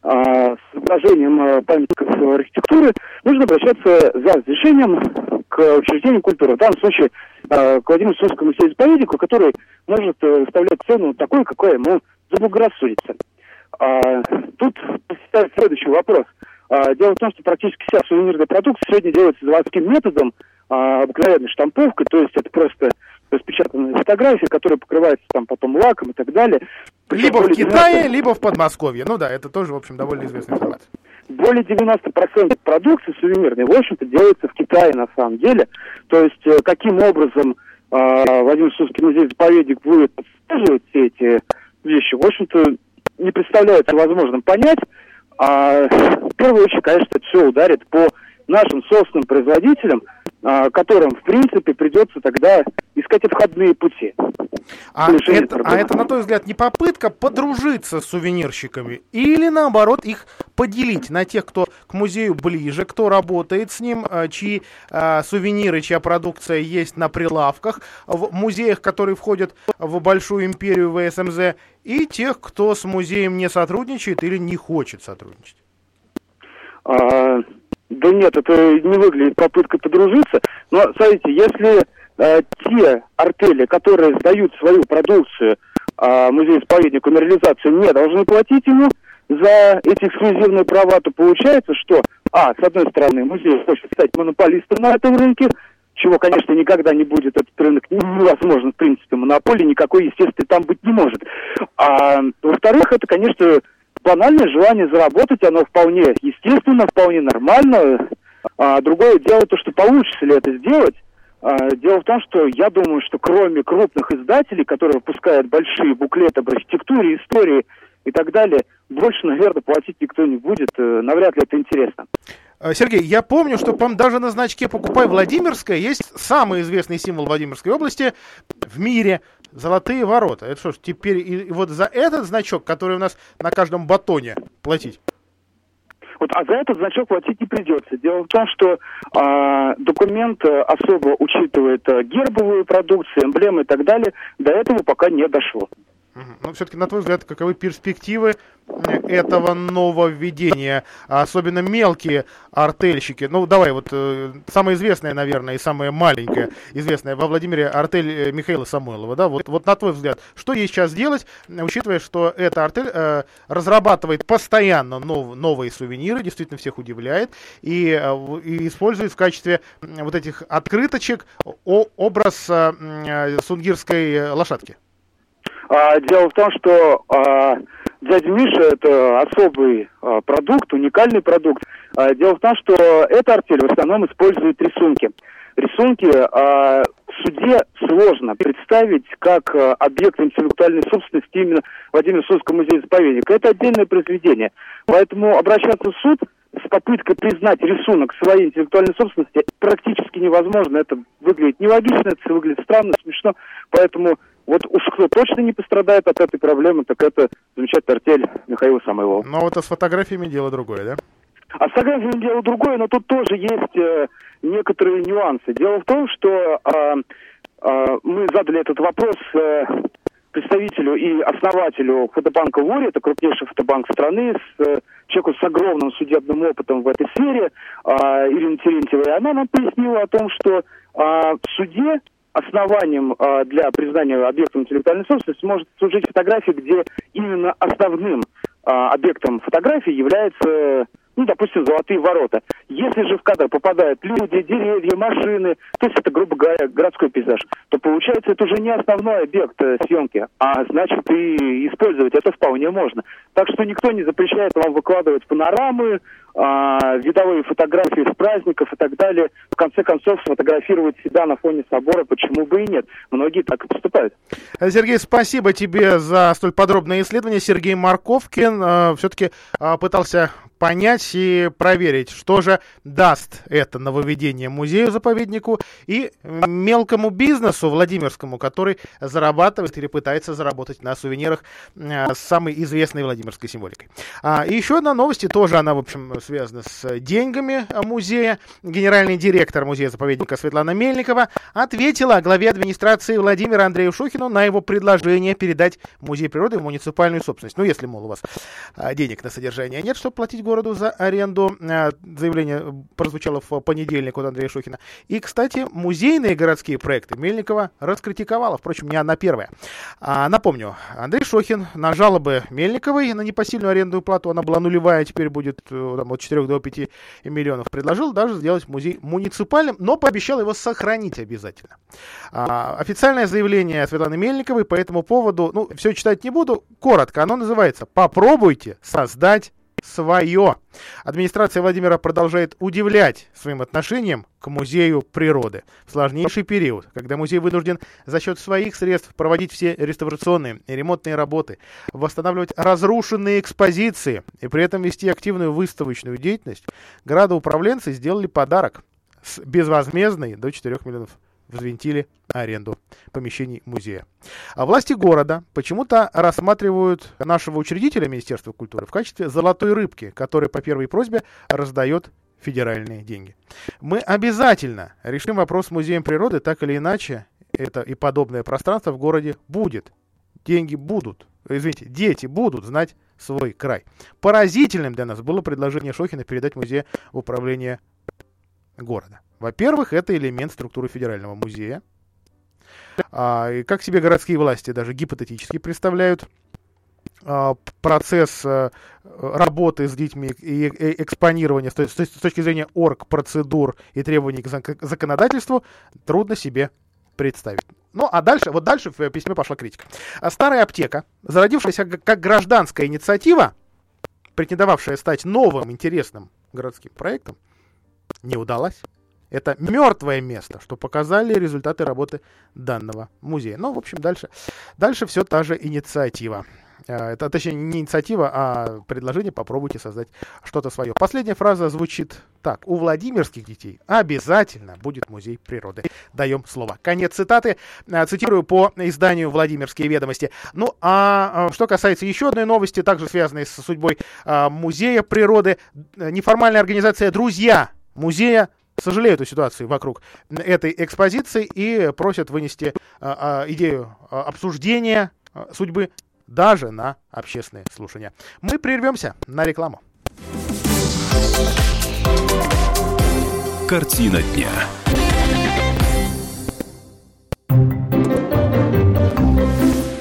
Q: а, с изображением а, памятников архитектуры, нужно обращаться за разрешением к учреждению культуры. В данном случае а, к Владимиру Сумскому музею-заповеднику, который может э, выставлять цену такой, какой ему заблагорассудится. Тут ставит следующий вопрос. Дело в том, что практически вся сувенирная продукция сегодня делается заводским методом, а, обыкновенной штамповкой, то есть это просто распечатанная фотография, которая покрывается там потом лаком и так далее.
C: Либо в Китае, либо в Подмосковье. Ну да, это тоже, в общем, довольно известная информация.
Q: Более 90% продукции сувенирной, в общем-то, делается в Китае на самом деле. То есть, э, каким образом э, Владимир Сузский музей-заповедник будет отслеживать все эти вещи, в общем-то, не представляется возможным понять. А, в первую очередь, конечно, это все ударит по нашим собственным производителям, а, которым, в принципе, придется тогда искать обходные пути.
C: А это, а это, на твой взгляд, не попытка подружиться с сувенирщиками или, наоборот, их поделить на тех, кто к музею ближе, кто работает с ним, а, чьи а, сувениры, чья продукция есть на прилавках, в музеях, которые входят в большую империю ВСМЗ, и тех, кто с музеем не сотрудничает или не хочет сотрудничать?
Q: А, да нет, это не выглядит попыткой подружиться. Но, смотрите, если э, те артели, которые сдают свою продукцию э, музею-исповеднику на реализацию, не должны платить ему за эти эксклюзивные права, то получается, что, а, с одной стороны, музей хочет стать монополистом на этом рынке, чего, конечно, никогда не будет, этот рынок невозможно, в принципе, монополии никакой, естественно, там быть не может. А, во-вторых, это, конечно, банальное желание заработать, оно вполне естественно, вполне нормально. А, другое дело то, что получится ли это сделать. А, дело в том, что я думаю, что кроме крупных издателей, которые выпускают большие буклеты об архитектуре, истории и так далее, больше, наверное, платить никто не будет. Э, навряд ли это интересно.
C: Э, Сергей, я помню, что даже на значке «Покупай Владимирская» есть самый известный символ Владимирской области в мире – золотые ворота. Это что ж, теперь и вот за этот значок, который у нас на каждом батоне, платить?
Q: Вот, а за этот значок платить не придется. Дело в том, что э, документ особо учитывает э, гербовую продукцию, эмблемы и так далее. До этого пока не дошло.
C: Ну, все-таки, на твой взгляд, каковы перспективы этого нововведения? Особенно мелкие артельщики. Ну, давай, вот э, самая известная, наверное, и самая маленькая известная во Владимире артель э, Михаила Самойлова. Да? Вот, вот на твой взгляд, что ей сейчас делать, учитывая, что эта артель э, разрабатывает постоянно нов, новые сувениры, действительно всех удивляет, и, э, и использует в качестве вот этих открыточек образ э, сунгирской лошадки?
Q: А, дело в том, что а, дядя Миша это особый а, продукт, уникальный продукт. А, дело в том, что эта артель в основном использует рисунки. Рисунки а, в суде сложно представить как а, объект интеллектуальной собственности именно Владимира Судского музея-заповедника. Это отдельное произведение. Поэтому обращаться в суд с попыткой признать рисунок своей интеллектуальной собственности практически невозможно. Это выглядит нелогично, это выглядит странно, смешно. Поэтому вот уж кто точно не пострадает от этой проблемы, так это замечательная артель Михаила Самойлова.
C: Но вот а с фотографиями дело другое, да?
Q: А с фотографиями дело другое, но тут тоже есть э, некоторые нюансы. Дело в том, что э, э, мы задали этот вопрос э, представителю и основателю фотобанка ВОРИ, это крупнейший фотобанк страны, с э, человеку с огромным судебным опытом в этой сфере, э, Ирина Терентьева, и она нам пояснила о том, что э, в суде основанием э, для признания объектом интеллектуальной собственности может служить фотография, где именно основным э, объектом фотографии является ну, допустим, золотые ворота. Если же в кадр попадают люди, деревья, машины, то есть это, грубо говоря, городской пейзаж, то получается это уже не основной объект э, съемки, а значит и использовать это вполне можно. Так что никто не запрещает вам выкладывать панорамы, а, видовые фотографии с праздников и так далее. В конце концов, сфотографировать себя на фоне собора, почему бы и нет. Многие так и поступают.
C: Сергей, спасибо тебе за столь подробное исследование. Сергей Марковкин э, все-таки э, пытался понять и проверить, что же даст это нововведение музею-заповеднику и мелкому бизнесу Владимирскому, который зарабатывает или пытается заработать на сувенирах э, с самой известной Владимирской символикой. А, и еще одна новость, тоже она, в общем, связана с деньгами музея. Генеральный директор музея-заповедника Светлана Мельникова ответила главе администрации Владимира Андрею Шухину на его предложение передать музей природы в муниципальную собственность. Ну, если, мол, у вас а, денег на содержание нет, чтобы платить городу за аренду. Э, заявление прозвучало в понедельник от Андрея Шохина. И, кстати, музейные городские проекты Мельникова раскритиковала, впрочем, не одна первая. А, напомню, Андрей Шохин на жалобы Мельниковой на непосильную арендную плату, она была нулевая, теперь будет э, там, от 4 до 5 миллионов, предложил даже сделать музей муниципальным, но пообещал его сохранить обязательно. А, официальное заявление Светланы Мельниковой по этому поводу, ну, все читать не буду, коротко, оно называется «Попробуйте создать свое. Администрация Владимира продолжает удивлять своим отношением к музею природы. В сложнейший период, когда музей вынужден за счет своих средств проводить все реставрационные и ремонтные работы, восстанавливать разрушенные экспозиции и при этом вести активную выставочную деятельность, градоуправленцы сделали подарок с безвозмездной до 4 миллионов взвинтили аренду помещений музея. А власти города почему-то рассматривают нашего учредителя Министерства культуры в качестве золотой рыбки, который по первой просьбе раздает федеральные деньги. Мы обязательно решим вопрос с музеем природы, так или иначе, это и подобное пространство в городе будет. Деньги будут. Извините, дети будут знать свой край. Поразительным для нас было предложение Шохина передать музей в управление города. Во-первых, это элемент структуры Федерального музея. А, и как себе городские власти даже гипотетически представляют а, процесс а, работы с детьми и экспонирования с, с, с точки зрения орг, процедур и требований к законодательству, трудно себе представить. Ну, а дальше, вот дальше в письме пошла критика. А старая аптека, зародившаяся как гражданская инициатива, претендовавшая стать новым интересным городским проектом, не удалась. Это мертвое место, что показали результаты работы данного музея. Ну, в общем, дальше, дальше все та же инициатива. Э, это, точнее, не инициатива, а предложение попробуйте создать что-то свое. Последняя фраза звучит так. У Владимирских детей обязательно будет музей природы. Даем слово. Конец цитаты. Э, цитирую по изданию «Владимирские ведомости». Ну, а э, что касается еще одной новости, также связанной с судьбой музея природы, неформальная организация «Друзья» музея сожалеют о ситуации вокруг этой экспозиции и просят вынести а, а, идею а, обсуждения а, судьбы даже на общественные слушания. Мы прервемся на рекламу.
A: Картина дня.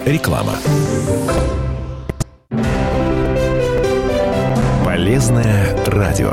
A: Реклама. Полезное радио.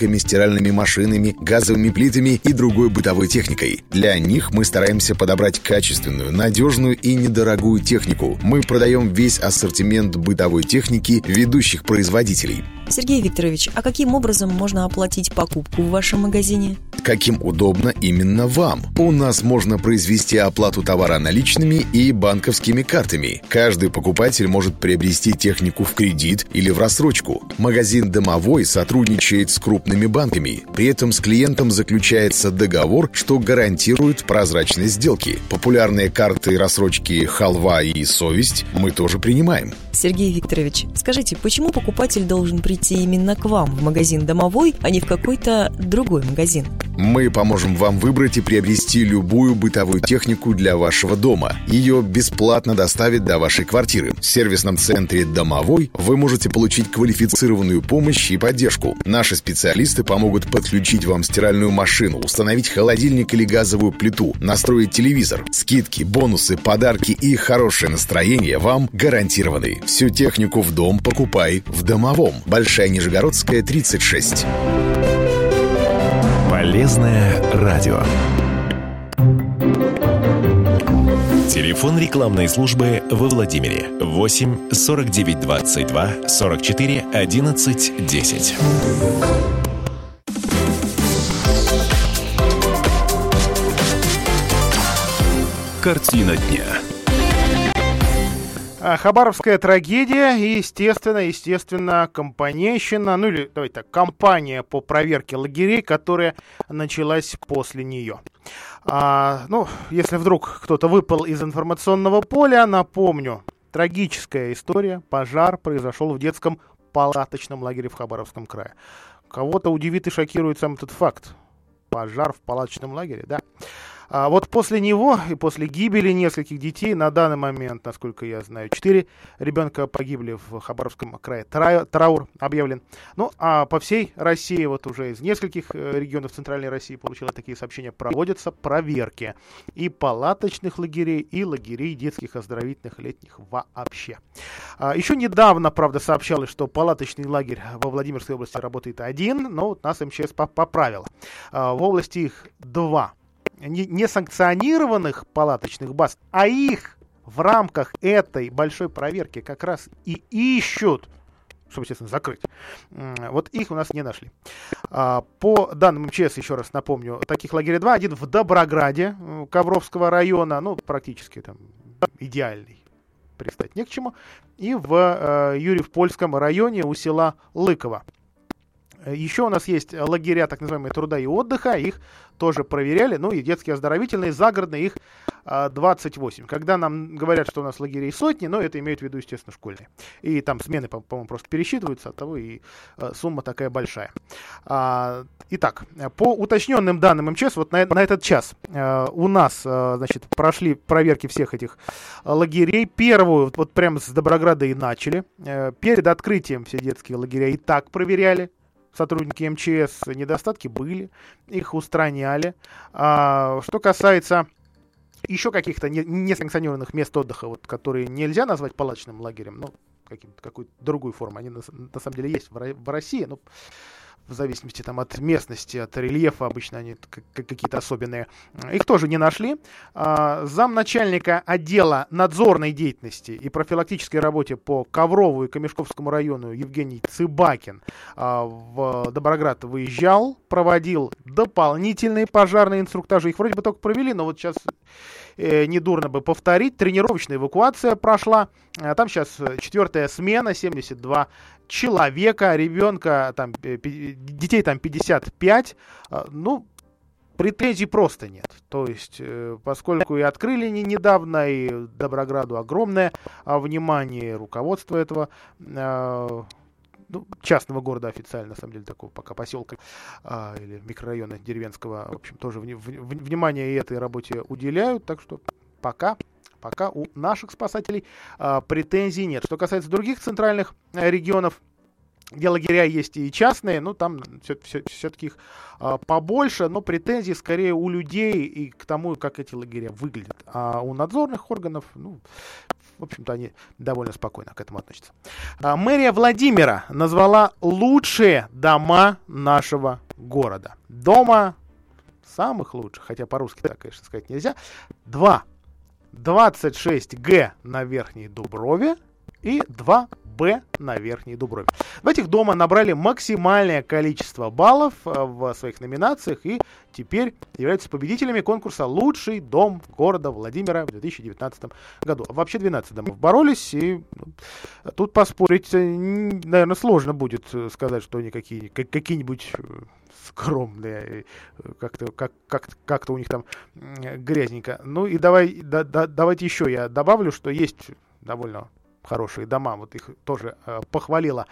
R: холодильниками, стиральными машинами, газовыми плитами и другой бытовой техникой. Для них мы стараемся подобрать качественную, надежную и недорогую технику. Мы продаем весь ассортимент бытовой техники ведущих производителей.
S: Сергей Викторович, а каким образом можно оплатить покупку в вашем магазине?
R: Каким удобно именно вам. У нас можно произвести оплату товара наличными и банковскими картами. Каждый покупатель может приобрести технику в кредит или в рассрочку. Магазин «Домовой» сотрудничает с крупными банками. При этом с клиентом заключается договор, что гарантирует прозрачность сделки. Популярные карты рассрочки «Халва» и «Совесть» мы тоже принимаем.
S: Сергей Викторович, скажите, почему покупатель должен прийти именно к вам в магазин «Домовой», а не в какой-то другой магазин?
R: Мы поможем вам выбрать и приобрести любую бытовую технику для вашего дома. Ее бесплатно доставят до вашей квартиры. В сервисном центре «Домовой» вы можете получить квалифицированную помощь и поддержку. Наши специалисты помогут подключить вам стиральную машину, установить холодильник или газовую плиту, настроить телевизор. Скидки, бонусы, подарки и хорошее настроение вам гарантированы. Всю технику в дом покупай в Домовом. Большая Нижегородская, 36.
A: Полезное радио. Телефон рекламной службы во Владимире 8 49 22 44 11 10. Картина дня.
C: А, Хабаровская трагедия естественно, естественно, компанейщина, ну или, давайте так, компания по проверке лагерей, которая началась после нее. А, ну, если вдруг кто-то выпал из информационного поля, напомню, трагическая история, пожар произошел в детском палаточном лагере в Хабаровском крае. Кого-то удивит и шокирует сам этот факт. Пожар в палаточном лагере, да. А вот после него и после гибели нескольких детей на данный момент, насколько я знаю, четыре ребенка погибли в Хабаровском крае. Тра траур объявлен. Ну, а по всей России, вот уже из нескольких э, регионов Центральной России получила такие сообщения, проводятся проверки и палаточных лагерей, и лагерей детских оздоровительных летних вообще. А, еще недавно, правда, сообщалось, что палаточный лагерь во Владимирской области работает один, но вот нас МЧС поправило. А, в области их два не санкционированных палаточных баз, а их в рамках этой большой проверки как раз и ищут, чтобы, естественно, закрыть. Вот их у нас не нашли. А, по данным МЧС, еще раз напомню, таких лагерей два. Один в Доброграде Ковровского района, ну, практически там идеальный пристать не к чему. И в э, Юрьев-Польском районе у села Лыково. Еще у нас есть лагеря, так называемые труда и отдыха, их тоже проверяли, ну и детские оздоровительные, загородные, их 28. А, Когда нам говорят, что у нас лагерей сотни, но это имеют в виду, естественно, школьные. И там смены, по-моему, просто пересчитываются, от того и а, сумма такая большая. А, итак, по уточненным данным МЧС, вот на, на этот час у нас, значит, прошли проверки всех этих лагерей. Первую, вот прямо с Доброграда и начали. Перед открытием все детские лагеря и так проверяли сотрудники МЧС недостатки были, их устраняли. А, что касается еще каких-то несанкционированных мест отдыха, вот, которые нельзя назвать палаточным лагерем, ну, какой-то другой формы, они на, на самом деле есть в, в России, но в зависимости там, от местности, от рельефа, обычно они какие-то особенные. Их тоже не нашли. А, замначальника отдела надзорной деятельности и профилактической работе по Коврову и Камешковскому району Евгений Цыбакин а, в Доброград выезжал, проводил дополнительные пожарные инструктажи. Их вроде бы только провели, но вот сейчас недурно бы повторить. Тренировочная эвакуация прошла. А там сейчас четвертая смена, 72 человека, ребенка, там, детей там 55. А, ну, претензий просто нет. То есть, э, поскольку и открыли не недавно, и Доброграду огромное а, внимание, руководство этого ну, частного города официально, на самом деле, такого пока поселка а, или микрорайона деревенского, в общем, тоже в, в, внимание этой работе уделяют, так что пока пока у наших спасателей а, претензий нет. Что касается других центральных а, регионов, где лагеря есть и частные, ну там все, все, все-таки их а, побольше, но претензии скорее у людей и к тому, как эти лагеря выглядят. А у надзорных органов, ну, в общем-то, они довольно спокойно к этому относятся. А, мэрия Владимира назвала лучшие дома нашего города. Дома самых лучших, хотя по-русски так, конечно, сказать нельзя. Два. 26Г на Верхней Дуброве и 2 Б на Верхней Дуброве. В этих дома набрали максимальное количество баллов э, в своих номинациях и теперь являются победителями конкурса «Лучший дом города Владимира» в 2019 году. Вообще 12 домов боролись, и ну, тут поспорить, э, наверное, сложно будет э, сказать, что они какие, какие-нибудь скромные, как-то как, как, как-то у них там грязненько. Ну и давай, да, да, давайте еще я добавлю, что есть довольно хорошие дома, вот их тоже э, похвалила,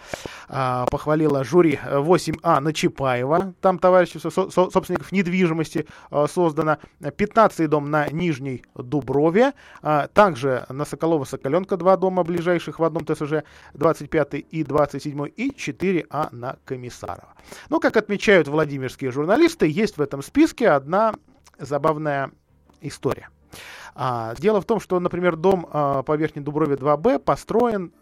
C: э, похвалила жюри 8А на Чапаева, там товарищество со, со, собственников недвижимости э, создано, 15 дом на Нижней Дуброве, э, также на Соколова-Соколенка два дома ближайших в одном ТСЖ, 25 и 27 и 4А на Комиссарова. Ну, как отмечают владимирские журналисты, есть в этом списке одна забавная история – а, дело в том, что, например, дом а, по Верхней Дуброве 2Б построен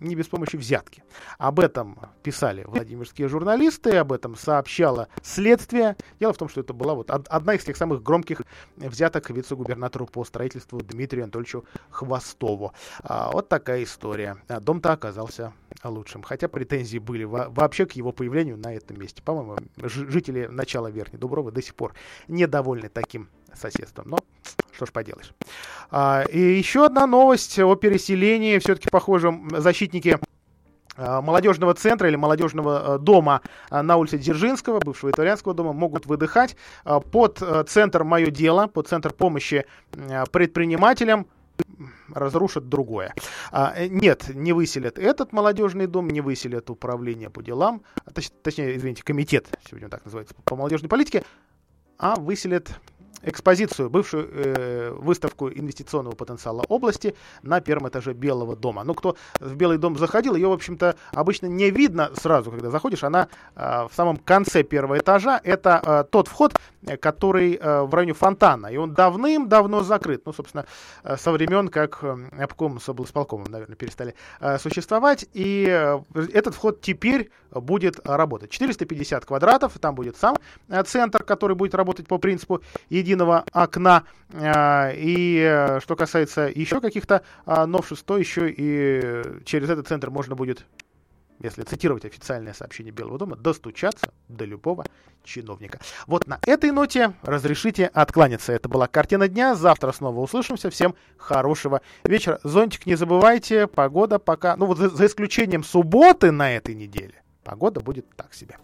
C: не без помощи взятки. Об этом писали владимирские журналисты, об этом сообщало следствие. Дело в том, что это была вот одна из тех самых громких взяток вице-губернатору по строительству Дмитрию Анатольевичу Хвостову. А, вот такая история. Дом-то оказался лучшим. Хотя претензии были вообще к его появлению на этом месте. По-моему, жители начала Верхней Дубровы до сих пор недовольны таким соседством. Но что ж поделаешь. А, и еще одна новость о переселении. Все-таки, похоже, защитники а, молодежного центра или молодежного дома на улице Дзержинского, бывшего итальянского дома, могут выдыхать под центр «Мое дело», под центр помощи предпринимателям разрушат другое. А, э, нет, не выселят этот молодежный дом, не выселят управление по делам, а, точ, точнее, извините, комитет, сегодня так называется, по молодежной политике, а выселят экспозицию, бывшую э, выставку инвестиционного потенциала области на первом этаже Белого дома. Ну, кто в Белый дом заходил, ее, в общем-то, обычно не видно сразу, когда заходишь. Она э, в самом конце первого этажа. Это э, тот вход, который э, в районе фонтана. И он давным-давно закрыт. Ну, собственно, э, со времен, как э, обком с облсполкомом, наверное, перестали э, существовать. И э, этот вход теперь будет работать. 450 квадратов, там будет сам э, центр, который будет работать по принципу единого единого окна. А, и э, что касается еще каких-то а, новшеств, то еще и через этот центр можно будет если цитировать официальное сообщение Белого дома, достучаться до любого чиновника. Вот на этой ноте разрешите откланяться. Это была картина дня. Завтра снова услышимся. Всем хорошего вечера. Зонтик не забывайте. Погода пока... Ну вот за, за исключением субботы на этой неделе. Погода будет так себе.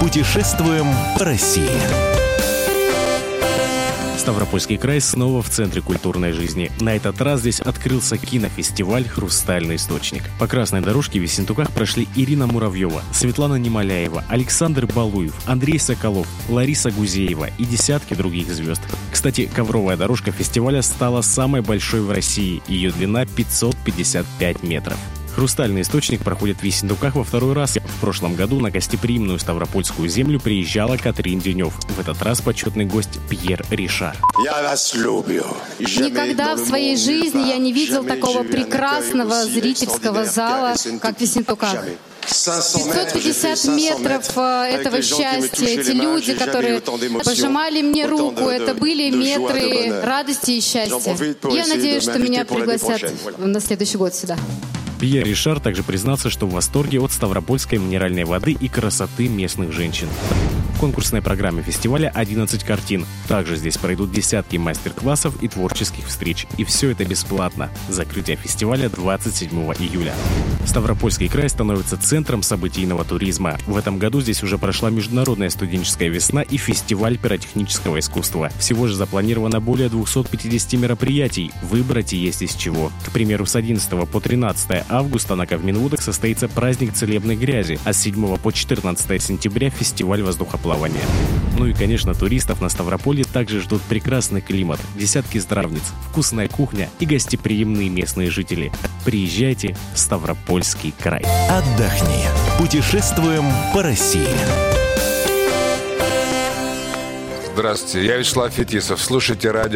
J: Путешествуем по России.
T: Ставропольский край снова в центре культурной жизни. На этот раз здесь открылся кинофестиваль «Хрустальный источник». По красной дорожке в Весентуках прошли Ирина Муравьева, Светлана Немоляева, Александр Балуев, Андрей Соколов, Лариса Гузеева и десятки других звезд. Кстати, ковровая дорожка фестиваля стала самой большой в России. Ее длина 555 метров. Хрустальный источник проходит в Весендуках во второй раз. В прошлом году на гостеприимную Ставропольскую землю приезжала Катрин Денев. В этот раз почетный гость Пьер Ришар.
U: Я вас люблю.
V: Никогда в своей жизни я не видел такого прекрасного зрительского зала, как в Весентуках. 550 метров э, этого счастья, эти люди, которые пожимали мне руку, это были метры радости и счастья. Я надеюсь, что меня пригласят на следующий год сюда.
T: Пьер Ришар также признался, что в восторге от ставропольской минеральной воды и красоты местных женщин. В конкурсной программе фестиваля 11 картин. Также здесь пройдут десятки мастер-классов и творческих встреч. И все это бесплатно. Закрытие фестиваля 27 июля. Ставропольский край становится центром событийного туризма. В этом году здесь уже прошла Международная студенческая весна и фестиваль пиротехнического искусства. Всего же запланировано более 250 мероприятий. Выбрать и есть из чего. К примеру, с 11 по 13 августа на Кавминвудах состоится праздник целебной грязи, а с 7 по 14 сентября фестиваль воздухоплавания. Ну и, конечно, туристов на Ставрополье также ждут прекрасный климат, десятки здравниц, вкусная кухня и гостеприимные местные жители. Приезжайте в Ставропольский край.
J: Отдохни. Путешествуем по России.
W: Здравствуйте, я Вячеслав Фетисов. Слушайте радио